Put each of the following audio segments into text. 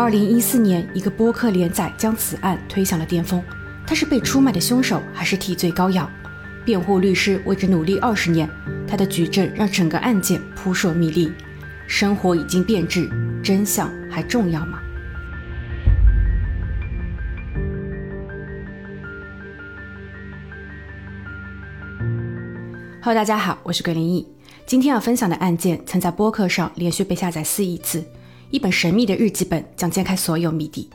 二零一四年，一个播客连载将此案推向了巅峰。他是被出卖的凶手，还是替罪羔羊？辩护律师为之努力二十年，他的举证让整个案件扑朔迷离。生活已经变质，真相还重要吗？Hello，大家好，我是桂林义。今天要分享的案件，曾在播客上连续被下载四亿次。一本神秘的日记本将揭开所有谜底。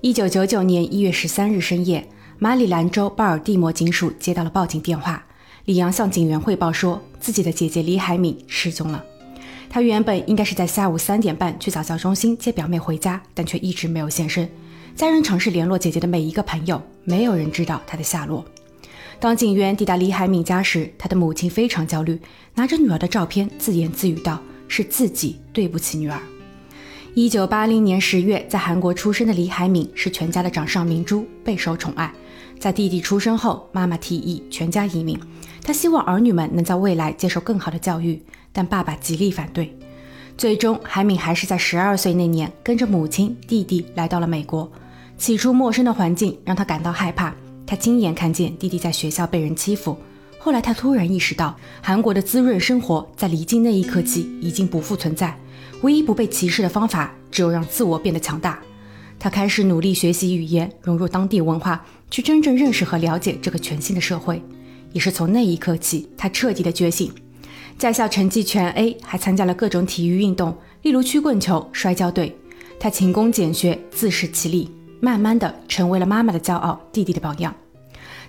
一九九九年一月十三日深夜，马里兰州巴尔的摩警署接到了报警电话，李阳向警员汇报说，自己的姐姐李海敏失踪了。他原本应该是在下午三点半去早教中心接表妹回家，但却一直没有现身。家人尝试联络姐姐的每一个朋友，没有人知道她的下落。当警员抵达李海敏家时，他的母亲非常焦虑，拿着女儿的照片，自言自语道：“是自己对不起女儿。”一九八零年十月，在韩国出生的李海敏是全家的掌上明珠，备受宠爱。在弟弟出生后，妈妈提议全家移民，她希望儿女们能在未来接受更好的教育，但爸爸极力反对。最终，海敏还是在十二岁那年跟着母亲、弟弟来到了美国。起初，陌生的环境让他感到害怕。他亲眼看见弟弟在学校被人欺负，后来他突然意识到，韩国的滋润生活在离境那一刻起已经不复存在，唯一不被歧视的方法只有让自我变得强大。他开始努力学习语言，融入当地文化，去真正认识和了解这个全新的社会。也是从那一刻起，他彻底的觉醒，在校成绩全 A，还参加了各种体育运动，例如曲棍球、摔跤队。他勤工俭学，自食其力，慢慢的成为了妈妈的骄傲，弟弟的榜样。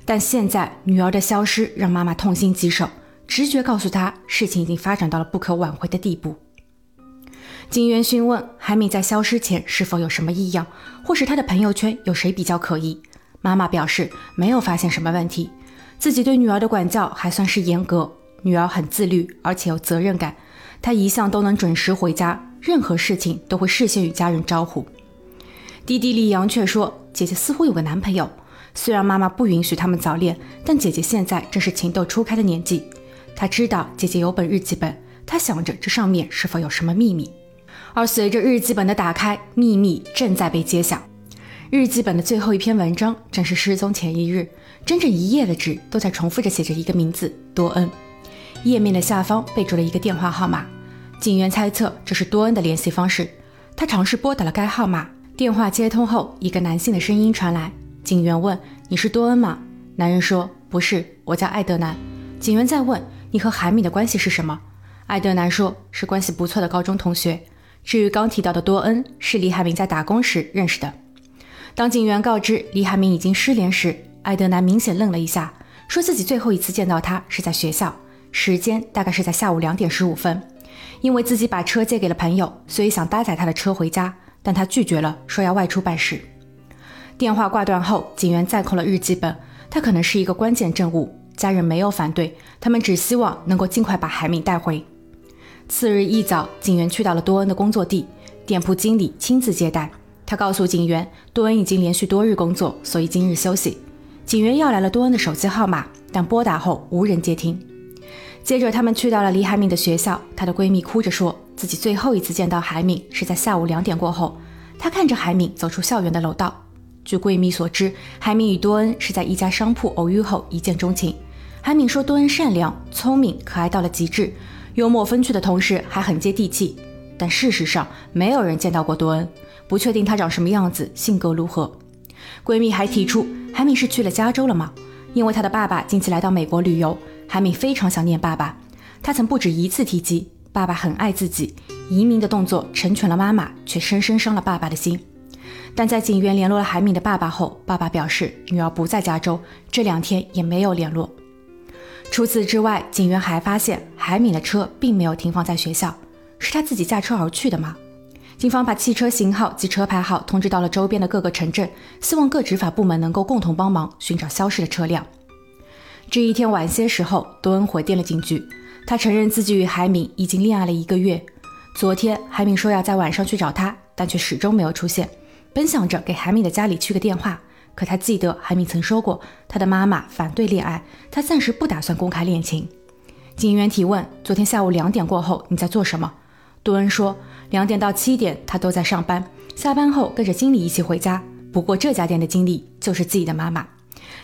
但现在女儿的消失让妈妈痛心疾首，直觉告诉她事情已经发展到了不可挽回的地步。警员询问海敏在消失前是否有什么异样，或是她的朋友圈有谁比较可疑。妈妈表示没有发现什么问题，自己对女儿的管教还算是严格，女儿很自律而且有责任感，她一向都能准时回家，任何事情都会事先与家人招呼。弟弟李阳却说，姐姐似乎有个男朋友。虽然妈妈不允许他们早恋，但姐姐现在正是情窦初开的年纪。她知道姐姐有本日记本，她想着这上面是否有什么秘密。而随着日记本的打开，秘密正在被揭晓。日记本的最后一篇文章正是失踪前一日，整整一页的纸都在重复着写着一个名字多恩。页面的下方备注了一个电话号码，警员猜测这是多恩的联系方式。他尝试拨打了该号码，电话接通后，一个男性的声音传来。警员问：“你是多恩吗？”男人说：“不是，我叫艾德南。”警员再问：“你和海米的关系是什么？”艾德南说：“是关系不错的高中同学。”至于刚提到的多恩，是李海明在打工时认识的。当警员告知李海明已经失联时，艾德南明显愣了一下，说自己最后一次见到他是在学校，时间大概是在下午两点十五分。因为自己把车借给了朋友，所以想搭载他的车回家，但他拒绝了，说要外出办事。电话挂断后，警员再扣了日记本，他可能是一个关键证物。家人没有反对，他们只希望能够尽快把海敏带回。次日一早，警员去到了多恩的工作地，店铺经理亲自接待。他告诉警员，多恩已经连续多日工作，所以今日休息。警员要来了多恩的手机号码，但拨打后无人接听。接着，他们去到了李海敏的学校，她的闺蜜哭着说自己最后一次见到海敏是在下午两点过后，她看着海敏走出校园的楼道。据闺蜜所知，海敏与多恩是在一家商铺偶遇后一见钟情。海敏说多恩善良、聪明、可爱到了极致，幽默风趣的同时还很接地气。但事实上，没有人见到过多恩，不确定他长什么样子、性格如何。闺蜜还提出，海敏是去了加州了吗？因为她的爸爸近期来到美国旅游，海敏非常想念爸爸。她曾不止一次提及，爸爸很爱自己，移民的动作成全了妈妈，却深深伤了爸爸的心。但在警员联络了海敏的爸爸后，爸爸表示女儿不在加州，这两天也没有联络。除此之外，警员还发现海敏的车并没有停放在学校，是他自己驾车而去的吗？警方把汽车型号及车牌号通知到了周边的各个城镇，希望各执法部门能够共同帮忙寻找消失的车辆。这一天晚些时候，多恩回电了警局，他承认自己与海敏已经恋爱了一个月。昨天，海敏说要在晚上去找他，但却始终没有出现。本想着给海敏的家里去个电话，可他记得海敏曾说过，他的妈妈反对恋爱，他暂时不打算公开恋情。警员提问：昨天下午两点过后你在做什么？杜恩说：两点到七点他都在上班，下班后跟着经理一起回家。不过这家店的经理就是自己的妈妈，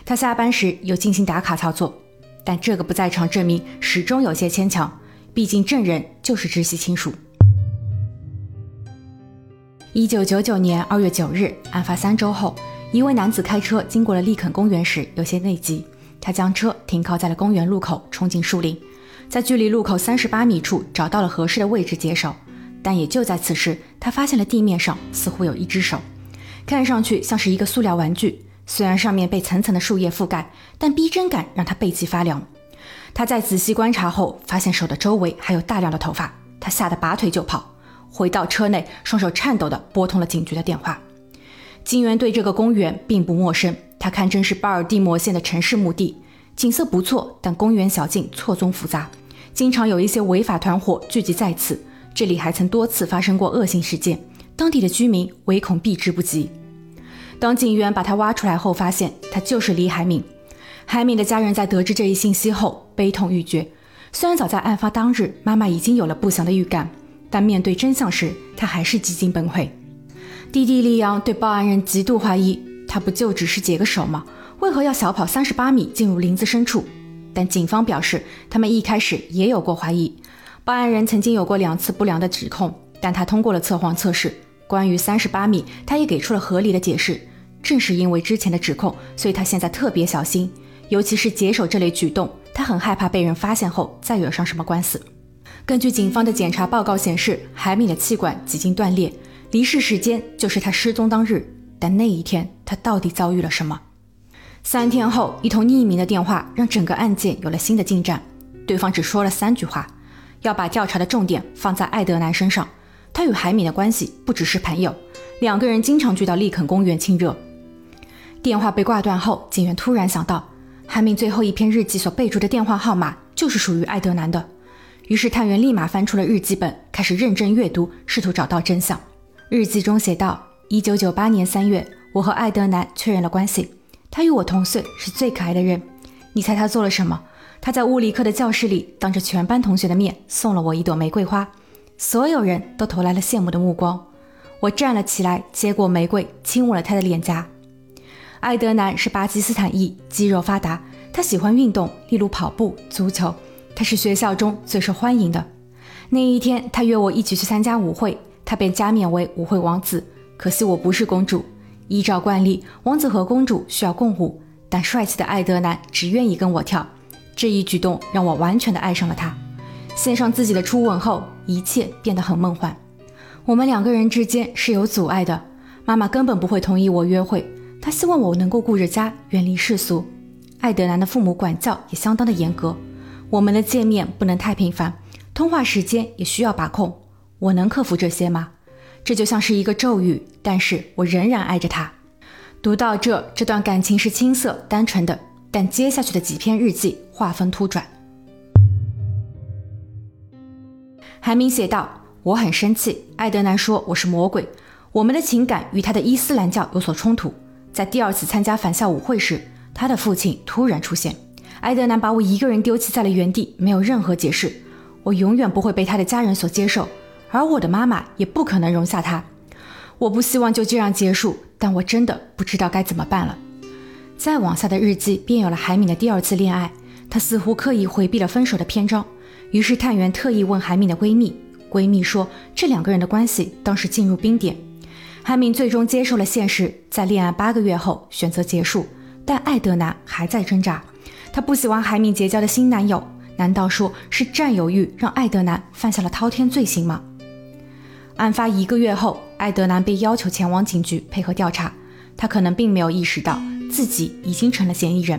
他下班时又进行打卡操作，但这个不在场证明始终有些牵强，毕竟证人就是直系亲属。一九九九年二月九日，案发三周后，一位男子开车经过了利肯公园时有些内急，他将车停靠在了公园路口，冲进树林，在距离路口三十八米处找到了合适的位置解手，但也就在此时，他发现了地面上似乎有一只手。看上去像是一个塑料玩具，虽然上面被层层的树叶覆盖，但逼真感让他背脊发凉。他在仔细观察后，发现手的周围还有大量的头发，他吓得拔腿就跑，回到车内，双手颤抖地拨通了警局的电话。警员对这个公园并不陌生，他堪称是巴尔的摩县的城市墓地，景色不错，但公园小径错综复杂，经常有一些违法团伙聚集在此，这里还曾多次发生过恶性事件，当地的居民唯恐避之不及。当警员把他挖出来后，发现他就是李海敏。海敏的家人在得知这一信息后悲痛欲绝。虽然早在案发当日，妈妈已经有了不祥的预感，但面对真相时，他还是几近崩溃。弟弟李阳对报案人极度怀疑，他不就只是解个手吗？为何要小跑三十八米进入林子深处？但警方表示，他们一开始也有过怀疑。报案人曾经有过两次不良的指控，但他通过了测谎测试。关于三十八米，他也给出了合理的解释。正是因为之前的指控，所以他现在特别小心，尤其是解手这类举动，他很害怕被人发现后再惹上什么官司。根据警方的检查报告显示，海敏的气管几经断裂，离世时间就是他失踪当日。但那一天，他到底遭遇了什么？三天后，一通匿名的电话让整个案件有了新的进展。对方只说了三句话，要把调查的重点放在艾德南身上。他与海敏的关系不只是朋友，两个人经常聚到利肯公园亲热。电话被挂断后，警员突然想到，海敏最后一篇日记所备注的电话号码就是属于艾德南的。于是探员立马翻出了日记本，开始认真阅读，试图找到真相。日记中写道：一九九八年三月，我和艾德南确认了关系。他与我同岁，是最可爱的人。你猜他做了什么？他在物理课的教室里，当着全班同学的面送了我一朵玫瑰花，所有人都投来了羡慕的目光。我站了起来，接过玫瑰，亲吻了他的脸颊。艾德南是巴基斯坦裔，肌肉发达。他喜欢运动，例如跑步、足球。他是学校中最受欢迎的。那一天，他约我一起去参加舞会，他便加冕为舞会王子。可惜我不是公主。依照惯例，王子和公主需要共舞，但帅气的艾德南只愿意跟我跳。这一举动让我完全的爱上了他。献上自己的初吻后，一切变得很梦幻。我们两个人之间是有阻碍的，妈妈根本不会同意我约会。她希望我能够顾着家，远离世俗。艾德南的父母管教也相当的严格，我们的见面不能太频繁，通话时间也需要把控。我能克服这些吗？这就像是一个咒语，但是我仍然爱着他。读到这，这段感情是青涩单纯的，但接下去的几篇日记画风突转。韩明写道：“我很生气。艾德南说我是魔鬼，我们的情感与他的伊斯兰教有所冲突。”在第二次参加返校舞会时，他的父亲突然出现，埃德南把我一个人丢弃在了原地，没有任何解释。我永远不会被他的家人所接受，而我的妈妈也不可能容下他。我不希望就这样结束，但我真的不知道该怎么办了。再往下的日记便有了海敏的第二次恋爱，她似乎刻意回避了分手的篇章。于是探员特意问海敏的闺蜜，闺蜜说这两个人的关系当时进入冰点。海敏最终接受了现实，在恋爱八个月后选择结束，但艾德南还在挣扎。他不喜欢海敏结交的新男友，难道说是占有欲让艾德南犯下了滔天罪行吗？案发一个月后，艾德南被要求前往警局配合调查。他可能并没有意识到自己已经成了嫌疑人。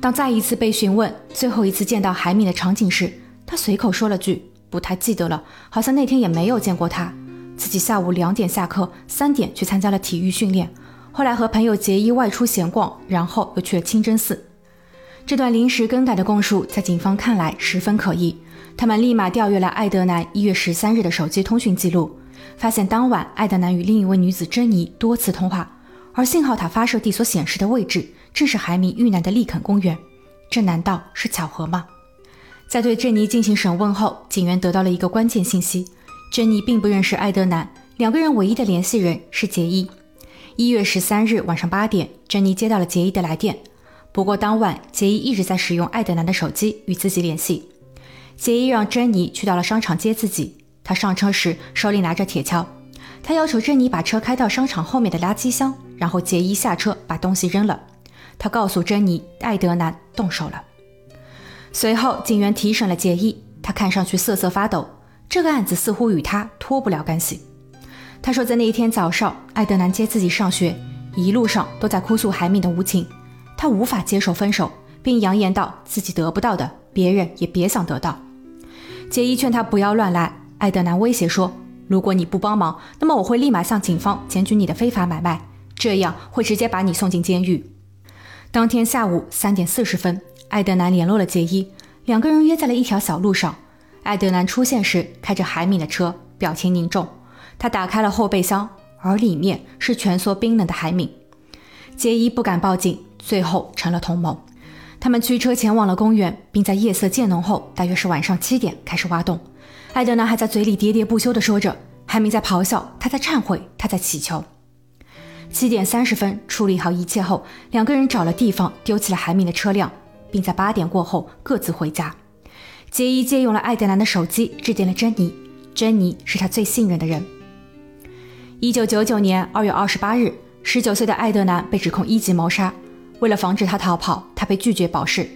当再一次被询问最后一次见到海敏的场景时，他随口说了句：“不太记得了，好像那天也没有见过他。”自己下午两点下课，三点去参加了体育训练，后来和朋友结衣外出闲逛，然后又去了清真寺。这段临时更改的供述在警方看来十分可疑，他们立马调阅了艾德南一月十三日的手机通讯记录，发现当晚艾德南与另一位女子珍妮多次通话，而信号塔发射地所显示的位置正是海米遇难的利肯公园，这难道是巧合吗？在对珍妮进行审问后，警员得到了一个关键信息。珍妮并不认识艾德南，两个人唯一的联系人是杰伊。一月十三日晚上八点，珍妮接到了杰伊的来电。不过当晚，杰伊一直在使用艾德南的手机与自己联系。杰伊让珍妮去到了商场接自己。他上车时手里拿着铁锹，他要求珍妮把车开到商场后面的垃圾箱，然后杰伊下车把东西扔了。他告诉珍妮，艾德南动手了。随后，警员提审了杰伊，他看上去瑟瑟发抖。这个案子似乎与他脱不了干系。他说，在那一天早上，艾德南接自己上学，一路上都在哭诉海敏的无情，他无法接受分手，并扬言道自己得不到的，别人也别想得到。杰伊劝他不要乱来，艾德南威胁说，如果你不帮忙，那么我会立马向警方检举你的非法买卖，这样会直接把你送进监狱。当天下午三点四十分，艾德南联络了杰伊，两个人约在了一条小路上。艾德南出现时，开着海敏的车，表情凝重。他打开了后备箱，而里面是蜷缩冰冷的海敏。杰伊不敢报警，最后成了同谋。他们驱车前往了公园，并在夜色渐浓后，大约是晚上七点开始挖洞。艾德南还在嘴里喋喋不休地说着，海明在咆哮，他在忏悔，他在祈求。七点三十分，处理好一切后，两个人找了地方丢弃了海明的车辆，并在八点过后各自回家。杰伊借用了艾德南的手机，致电了珍妮。珍妮是他最信任的人。一九九九年二月二十八日，十九岁的艾德南被指控一级谋杀。为了防止他逃跑，他被拒绝保释。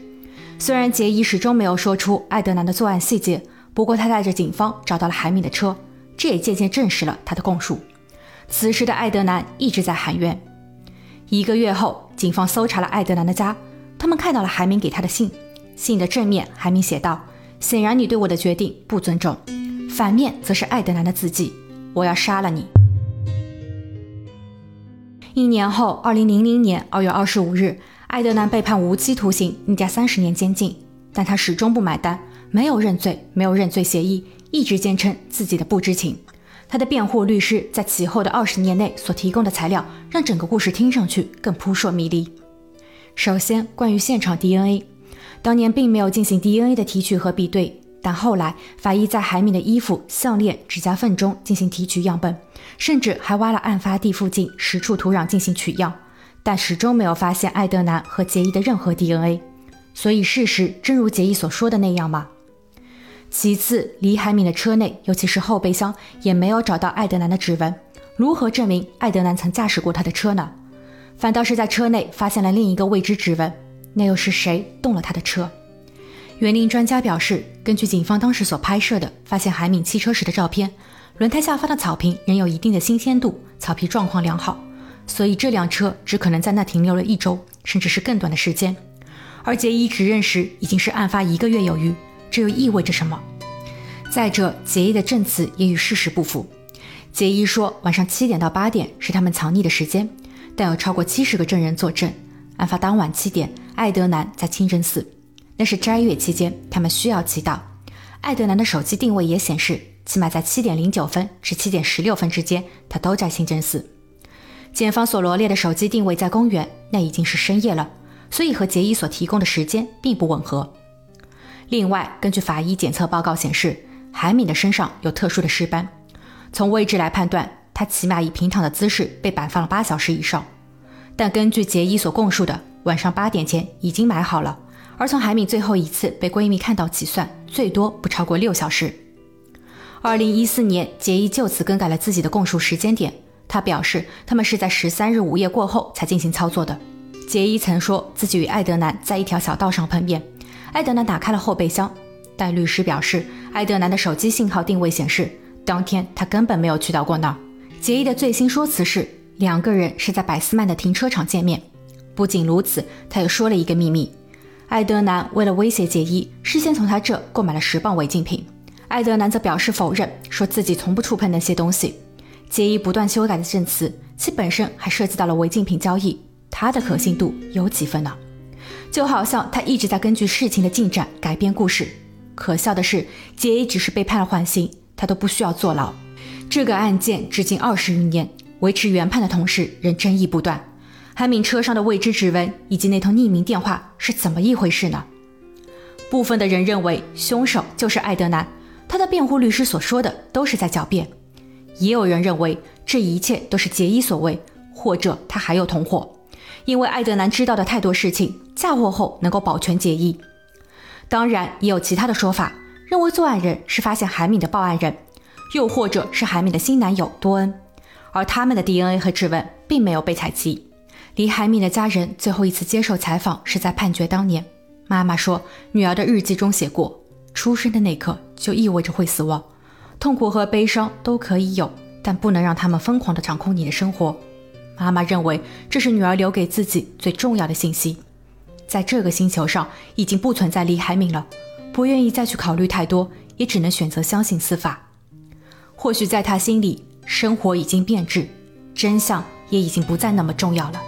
虽然杰伊始终没有说出艾德南的作案细节，不过他带着警方找到了海敏的车，这也渐渐证实了他的供述。此时的艾德南一直在喊冤。一个月后，警方搜查了艾德南的家，他们看到了海明给他的信。信的正面，海明写道。显然，你对我的决定不尊重。反面则是艾德南的字迹：“我要杀了你。”一年后，二零零零年二月二十五日，艾德南被判无期徒刑，另加三十年监禁。但他始终不买单，没有认罪，没有认罪协议，一直坚称自己的不知情。他的辩护律师在其后的二十年内所提供的材料，让整个故事听上去更扑朔迷离。首先，关于现场 DNA。当年并没有进行 DNA 的提取和比对，但后来法医在海敏的衣服、项链、指甲缝中进行提取样本，甚至还挖了案发地附近十处土壤进行取样，但始终没有发现艾德南和杰伊的任何 DNA。所以事实真如杰伊所说的那样吗？其次，李海敏的车内，尤其是后备箱，也没有找到艾德南的指纹。如何证明艾德南曾驾驶过他的车呢？反倒是在车内发现了另一个未知指纹。那又是谁动了他的车？园林专家表示，根据警方当时所拍摄的发现海敏汽车时的照片，轮胎下方的草坪仍有一定的新鲜度，草皮状况良好，所以这辆车只可能在那停留了一周，甚至是更短的时间。而杰伊指认时已经是案发一个月有余，这又意味着什么？再者，杰伊的证词也与事实不符。杰伊说晚上七点到八点是他们藏匿的时间，但有超过七十个证人作证，案发当晚七点。艾德南在清真寺，那是斋月期间，他们需要祈祷。艾德南的手机定位也显示，起码在七点零九分至七点十六分之间，他都在清真寺。检方所罗列的手机定位在公园，那已经是深夜了，所以和杰伊所提供的时间并不吻合。另外，根据法医检测报告显示，海敏的身上有特殊的尸斑，从位置来判断，他起码以平躺的姿势被摆放了八小时以上。但根据杰伊所供述的，晚上八点前已经买好了，而从海敏最后一次被闺蜜看到起算，最多不超过六小时。二零一四年，杰伊就此更改了自己的供述时间点。他表示，他们是在十三日午夜过后才进行操作的。杰伊曾说自己与艾德南在一条小道上碰面，艾德南打开了后备箱，但律师表示，艾德南的手机信号定位显示，当天他根本没有去到过那儿。杰伊的最新说辞是，两个人是在百思曼的停车场见面。不仅如此，他又说了一个秘密：艾德南为了威胁杰伊，事先从他这购买了十磅违禁品。艾德南则表示否认，说自己从不触碰那些东西。杰伊不断修改的证词，其本身还涉及到了违禁品交易，他的可信度有几分呢？就好像他一直在根据事情的进展改编故事。可笑的是，杰伊只是被判了缓刑，他都不需要坐牢。这个案件至今二十余年，维持原判的同时，仍争议不断。海敏车上的未知指纹以及那通匿名电话是怎么一回事呢？部分的人认为凶手就是艾德南，他的辩护律师所说的都是在狡辩。也有人认为这一切都是杰伊所为，或者他还有同伙，因为艾德南知道的太多事情，嫁祸后能够保全杰伊。当然，也有其他的说法，认为作案人是发现海敏的报案人，又或者是海敏的新男友多恩，而他们的 DNA 和指纹并没有被采集。李海敏的家人最后一次接受采访是在判决当年，妈妈说，女儿的日记中写过，出生的那刻就意味着会死亡。痛苦和悲伤都可以有，但不能让他们疯狂地掌控你的生活。妈妈认为这是女儿留给自己最重要的信息。在这个星球上已经不存在李海敏了，不愿意再去考虑太多，也只能选择相信司法。或许在他心里，生活已经变质，真相也已经不再那么重要了。